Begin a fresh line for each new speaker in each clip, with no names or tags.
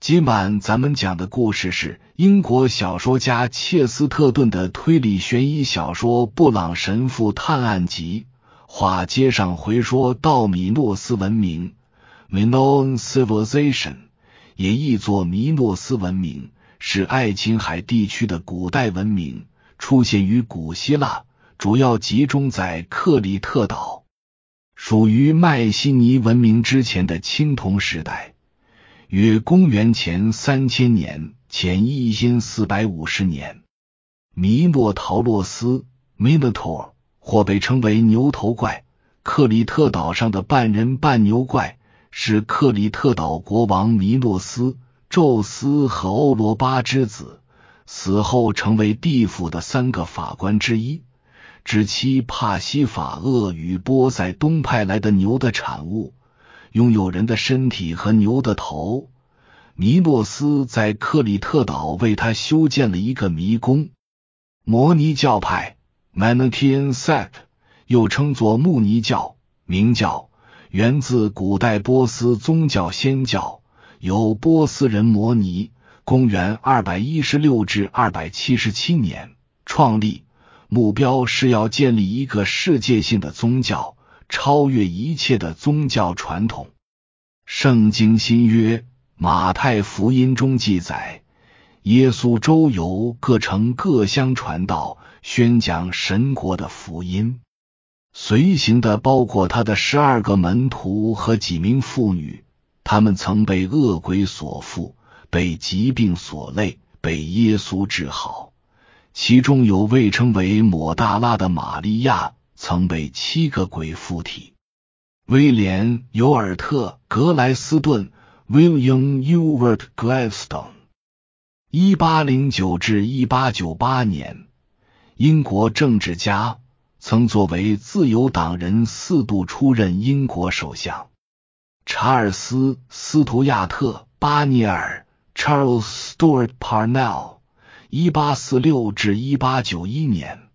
今晚咱们讲的故事是英国小说家切斯特顿的推理悬疑小说《布朗神父探案集》。话接上回说到米诺斯文明 （Minoan Civilization），也译作米诺斯文明，是爱琴海地区的古代文明，出现于古希腊，主要集中在克里特岛，属于迈锡尼文明之前的青铜时代。约公元前三千年前一千四百五十年，米诺陶洛斯 （Minotaur） 或被称为牛头怪，克里特岛上的半人半牛怪，是克里特岛国王米诺斯、宙斯和欧罗巴之子，死后成为地府的三个法官之一。指其帕西法厄与波塞冬派来的牛的产物。拥有人的身体和牛的头，弥诺斯在克里特岛为他修建了一个迷宫。摩尼教派 m a n i c h a n sect），又称作穆尼教、明教，源自古代波斯宗教仙教，由波斯人摩尼（公元二百一十六至二百七十七年）创立，目标是要建立一个世界性的宗教。超越一切的宗教传统，《圣经新约》马太福音中记载，耶稣周游各城各乡传道，宣讲神国的福音。随行的包括他的十二个门徒和几名妇女，他们曾被恶鬼所附，被疾病所累，被耶稣治好。其中有位称为抹大拉的玛利亚。曾被七个鬼附体。威廉·尤尔特·格莱斯顿 （William Ewart Gladstone），一八零九至一八九八年，英国政治家，曾作为自由党人四度出任英国首相。查尔斯·斯图亚特·巴尼尔 （Charles Stuart Parnell），一八四六至一八九一年。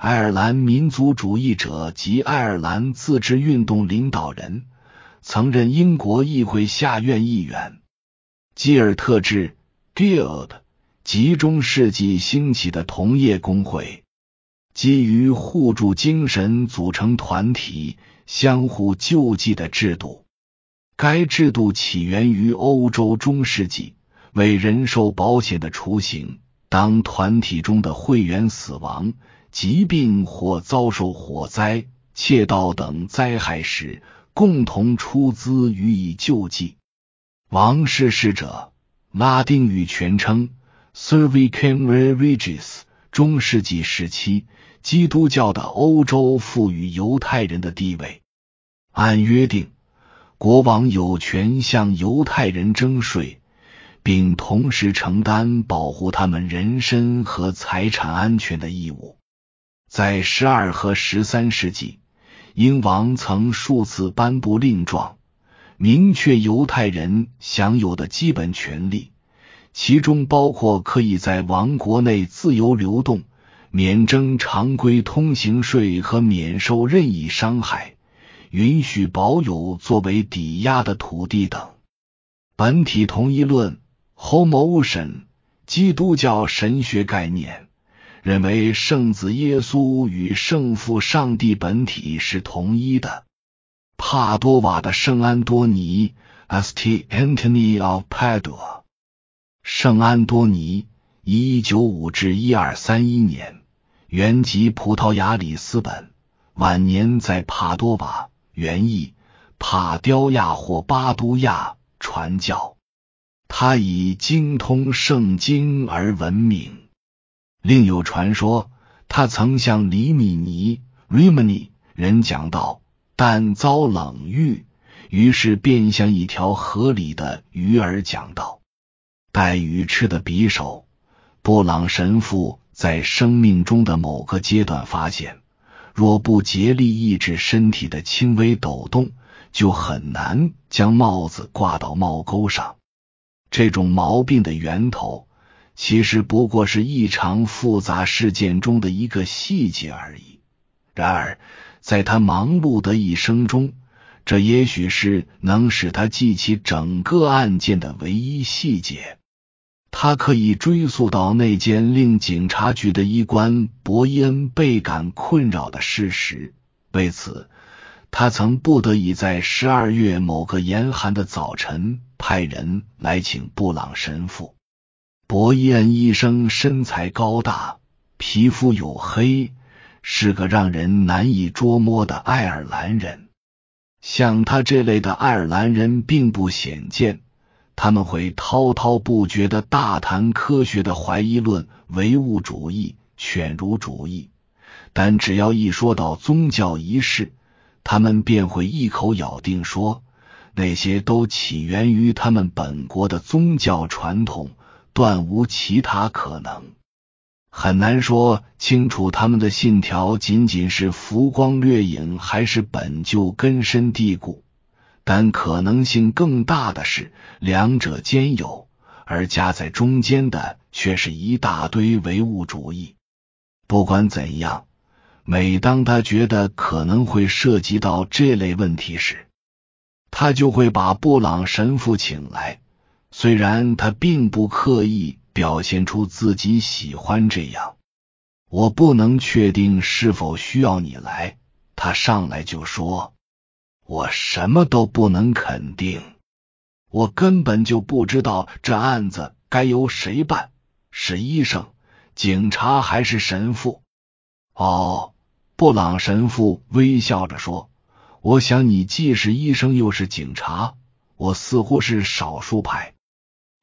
爱尔兰民族主义者及爱尔兰自治运动领导人，曾任英国议会下院议员。基尔特制 （Guild） 集中世纪兴起的同业工会，基于互助精神组成团体，相互救济的制度。该制度起源于欧洲中世纪，为人寿保险的雏形。当团体中的会员死亡。疾病或遭受火灾、窃盗等灾害时，共同出资予以救济。王室使者拉丁语全称 Servicem Regis。中世纪时期，基督教的欧洲赋予犹太人的地位。按约定，国王有权向犹太人征税，并同时承担保护他们人身和财产安全的义务。在十二和十三世纪，英王曾数次颁布令状，明确犹太人享有的基本权利，其中包括可以在王国内自由流动、免征常规通行税和免受任意伤害，允许保有作为抵押的土地等。本体同一论 （Homousion），基督教神学概念。认为圣子耶稣与圣父上帝本体是同一的。帕多瓦的圣安多尼 （St. Anthony of Padua），圣安多尼（一九五至一二三一年），原籍葡萄牙里斯本，晚年在帕多瓦（原意帕雕亚或巴都亚）传教。他以精通圣经而闻名。另有传说，他曾向黎米尼 （Rimini） 人讲道，但遭冷遇，于是便向一条河里的鱼儿讲道。带鱼翅的匕首，布朗神父在生命中的某个阶段发现，若不竭力抑制身体的轻微抖动，就很难将帽子挂到帽钩上。这种毛病的源头。其实不过是异常复杂事件中的一个细节而已。然而，在他忙碌的一生中，这也许是能使他记起整个案件的唯一细节。他可以追溯到那件令警察局的医官伯伊恩倍感困扰的事实。为此，他曾不得已在十二月某个严寒的早晨派人来请布朗神父。伯伊恩医生身材高大，皮肤黝黑，是个让人难以捉摸的爱尔兰人。像他这类的爱尔兰人并不鲜见。他们会滔滔不绝的大谈科学的怀疑论、唯物主义、犬儒主义，但只要一说到宗教仪式，他们便会一口咬定说那些都起源于他们本国的宗教传统，断无其他可能。很难说清楚他们的信条仅仅是浮光掠影，还是本就根深蒂固。但可能性更大的是，两者兼有，而夹在中间的却是一大堆唯物主义。不管怎样，每当他觉得可能会涉及到这类问题时，他就会把布朗神父请来。虽然他并不刻意表现出自己喜欢这样，我不能确定是否需要你来。他上来就说。我什么都不能肯定，我根本就不知道这案子该由谁办，是医生、警察还是神父？哦，布朗神父微笑着说：“我想你既是医生又是警察，我似乎是少数派。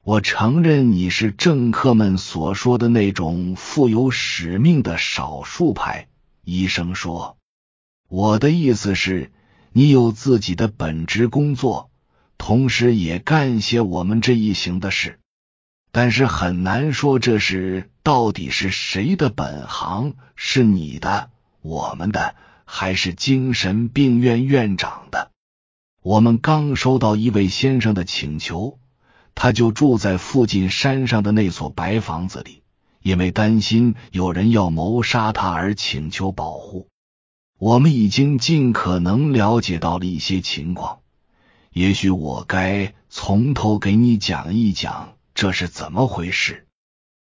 我承认你是政客们所说的那种富有使命的少数派。”医生说：“我的意思是。”你有自己的本职工作，同时也干些我们这一行的事，但是很难说这是到底是谁的本行，是你的、我们的，还是精神病院院长的？我们刚收到一位先生的请求，他就住在附近山上的那所白房子里，因为担心有人要谋杀他而请求保护。我们已经尽可能了解到了一些情况，也许我该从头给你讲一讲这是怎么回事。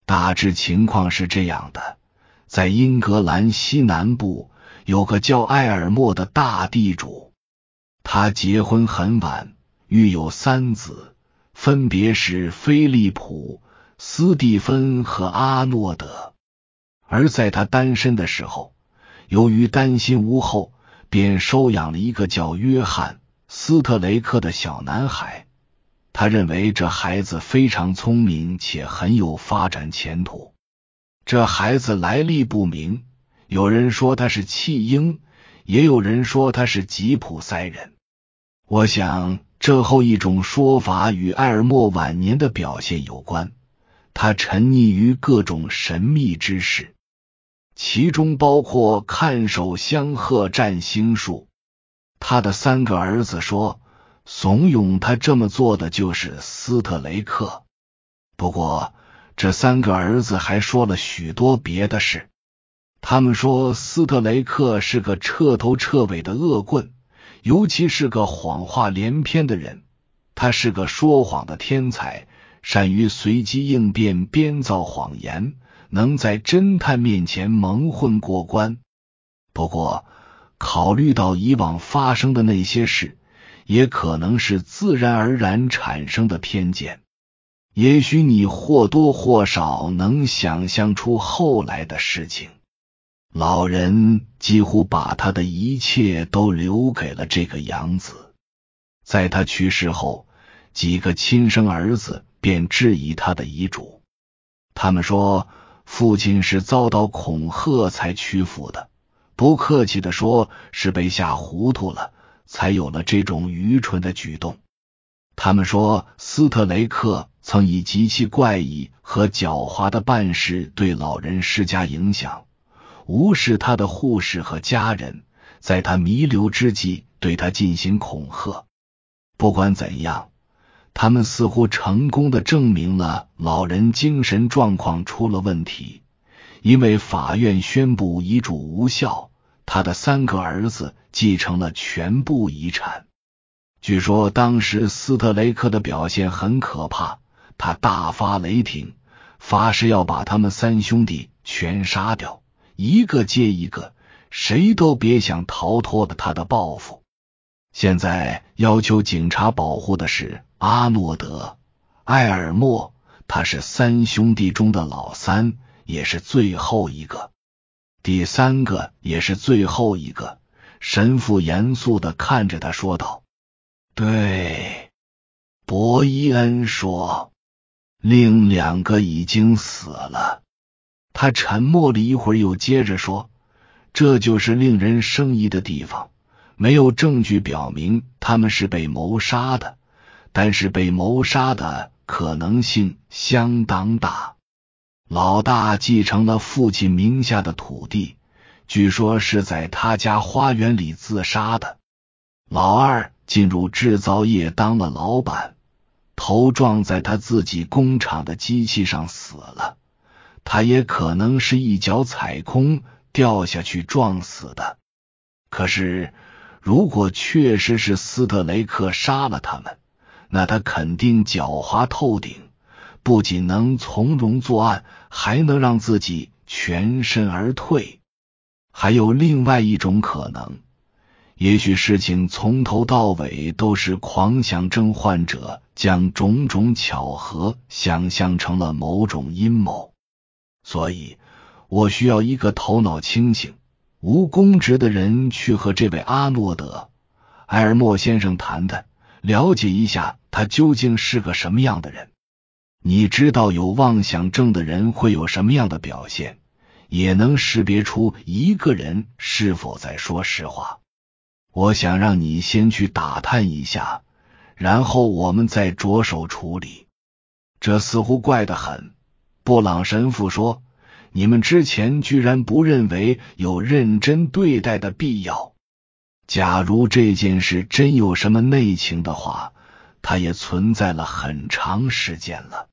大致情况是这样的：在英格兰西南部有个叫埃尔默的大地主，他结婚很晚，育有三子，分别是菲利普、斯蒂芬和阿诺德。而在他单身的时候。由于担心无后，便收养了一个叫约翰·斯特雷克的小男孩。他认为这孩子非常聪明且很有发展前途。这孩子来历不明，有人说他是弃婴，也有人说他是吉普赛人。我想这后一种说法与埃尔默晚年的表现有关。他沉溺于各种神秘之事。其中包括看守香鹤占星术。他的三个儿子说，怂恿他这么做的就是斯特雷克。不过，这三个儿子还说了许多别的事。他们说，斯特雷克是个彻头彻尾的恶棍，尤其是个谎话连篇的人。他是个说谎的天才，善于随机应变，编造谎言。能在侦探面前蒙混过关，不过考虑到以往发生的那些事，也可能是自然而然产生的偏见。也许你或多或少能想象出后来的事情。老人几乎把他的一切都留给了这个养子。在他去世后，几个亲生儿子便质疑他的遗嘱。他们说。父亲是遭到恐吓才屈服的，不客气的说，是被吓糊涂了，才有了这种愚蠢的举动。他们说，斯特雷克曾以极其怪异和狡猾的办事对老人施加影响，无视他的护士和家人，在他弥留之际对他进行恐吓。不管怎样。他们似乎成功的证明了老人精神状况出了问题，因为法院宣布遗嘱无效，他的三个儿子继承了全部遗产。据说当时斯特雷克的表现很可怕，他大发雷霆，发誓要把他们三兄弟全杀掉，一个接一个，谁都别想逃脱了他的报复。现在要求警察保护的是阿诺德·埃尔默，他是三兄弟中的老三，也是最后一个。第三个也是最后一个。神父严肃的看着他说道。对，博伊恩说，另两个已经死了。他沉默了一会儿，又接着说：“这就是令人生疑的地方。没有证据表明他们是被谋杀的，但是被谋杀的可能性相当大。老大继承了父亲名下的土地，据说是在他家花园里自杀的。老二。”进入制造业当了老板，头撞在他自己工厂的机器上死了。他也可能是一脚踩空掉下去撞死的。可是，如果确实是斯特雷克杀了他们，那他肯定狡猾透顶，不仅能从容作案，还能让自己全身而退。还有另外一种可能。也许事情从头到尾都是狂想症患者将种种巧合想象成了某种阴谋，所以我需要一个头脑清醒、无公职的人去和这位阿诺德·埃尔默先生谈谈，了解一下他究竟是个什么样的人。你知道有妄想症的人会有什么样的表现，也能识别出一个人是否在说实话。我想让你先去打探一下，然后我们再着手处理。这似乎怪得很。布朗神父说：“你们之前居然不认为有认真对待的必要。假如这件事真有什么内情的话，它也存在了很长时间了。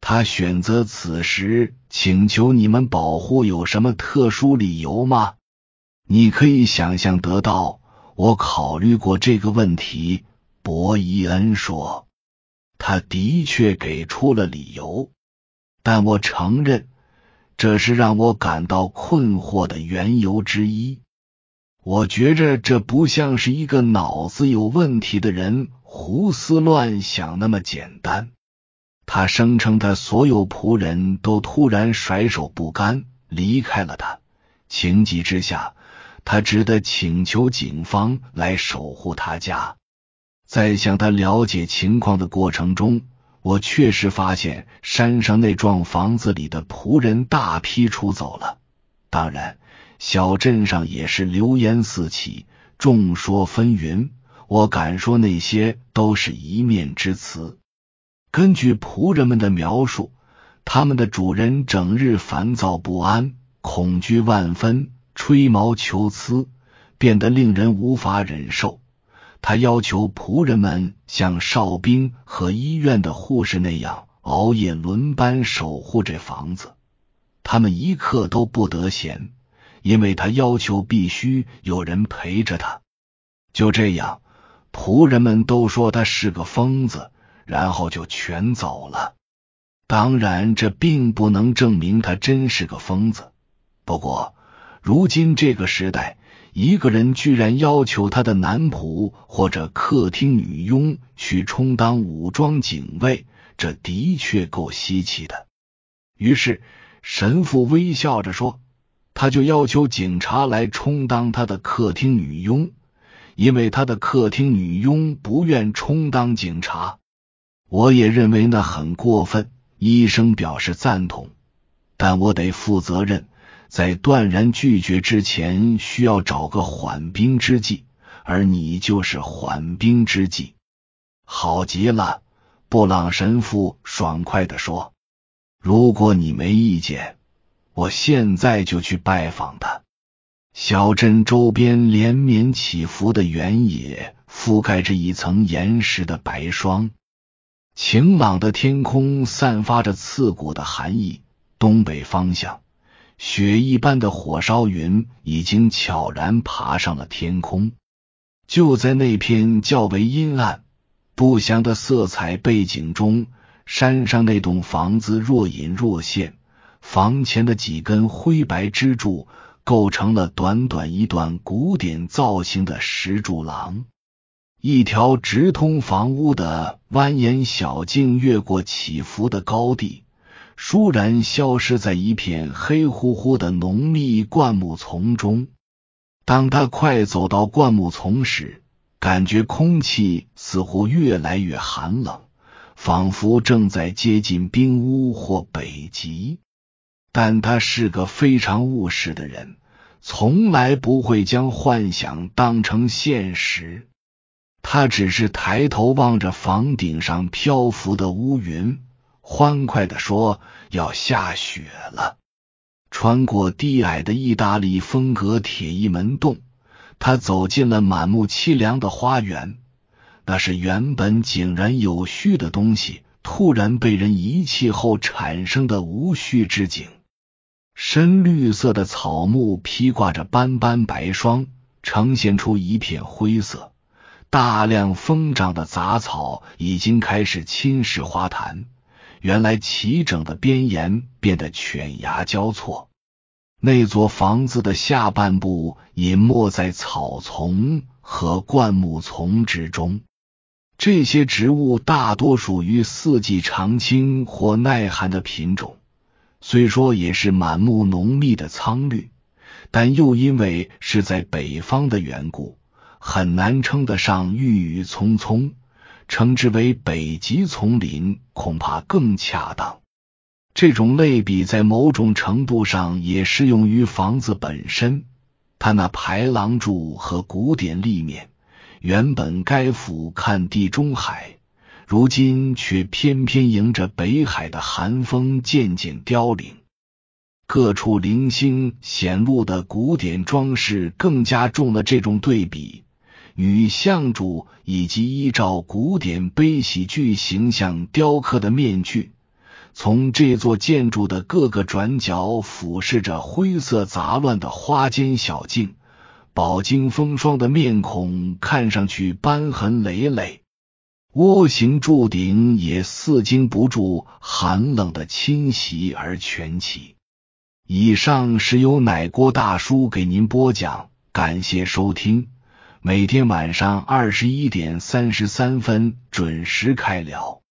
他选择此时请求你们保护，有什么特殊理由吗？你可以想象得到。”我考虑过这个问题，博伊恩说，他的确给出了理由，但我承认这是让我感到困惑的缘由之一。我觉着这不像是一个脑子有问题的人胡思乱想那么简单。他声称他所有仆人都突然甩手不干离开了他，情急之下。他只得请求警方来守护他家。在向他了解情况的过程中，我确实发现山上那幢房子里的仆人大批出走了。当然，小镇上也是流言四起，众说纷纭。我敢说，那些都是一面之词。根据仆人们的描述，他们的主人整日烦躁不安，恐惧万分。吹毛求疵，变得令人无法忍受。他要求仆人们像哨兵和医院的护士那样熬夜轮班守护这房子，他们一刻都不得闲，因为他要求必须有人陪着他。就这样，仆人们都说他是个疯子，然后就全走了。当然，这并不能证明他真是个疯子。不过，如今这个时代，一个人居然要求他的男仆或者客厅女佣去充当武装警卫，这的确够稀奇的。于是神父微笑着说：“他就要求警察来充当他的客厅女佣，因为他的客厅女佣不愿充当警察。”我也认为那很过分。医生表示赞同，但我得负责任。在断然拒绝之前，需要找个缓兵之计，而你就是缓兵之计。好极了，布朗神父爽快的说：“如果你没意见，我现在就去拜访他。”小镇周边连绵起伏的原野覆盖着一层岩石的白霜，晴朗的天空散发着刺骨的寒意。东北方向。雪一般的火烧云已经悄然爬上了天空。就在那片较为阴暗、不祥的色彩背景中，山上那栋房子若隐若现，房前的几根灰白支柱构成了短短一段古典造型的石柱廊。一条直通房屋的蜿蜒小径越过起伏的高地，倏然消失在一片黑乎乎的浓密灌木丛中。当他快走到灌木丛时，感觉空气似乎越来越寒冷，仿佛正在接近冰屋或北极。但他是个非常务实的人，从来不会将幻想当成现实。他只是抬头望着房顶上漂浮的乌云，欢快的说：“要下雪了。”穿过低矮的意大利风格铁艺门洞，他走进了满目凄凉的花园。那是原本井然有序的东西，突然被人遗弃后产生的无序之景。深绿色的草木披挂着斑斑白霜，呈现出一片灰色。大量疯长的杂草已经开始侵蚀花坛。原来齐整的边沿变得犬牙交错，那座房子的下半部隐没在草丛和灌木丛之中。这些植物大多属于四季常青或耐寒的品种，虽说也是满目浓密的苍绿，但又因为是在北方的缘故，很难称得上郁郁葱葱。称之为北极丛林，恐怕更恰当。这种类比在某种程度上也适用于房子本身。它那排廊柱和古典立面，原本该俯瞰地中海，如今却偏偏迎着北海的寒风渐渐凋零。各处零星显露的古典装饰，更加重了这种对比。与像柱以及依照古典悲喜剧形象雕刻的面具，从这座建筑的各个转角俯视着灰色杂乱的花间小径，饱经风霜的面孔看上去斑痕累累，窝形柱顶也似经不住寒冷的侵袭而蜷起。以上是由奶锅大叔给您播讲，感谢收听。每天晚上二十一点三十三分准时开聊。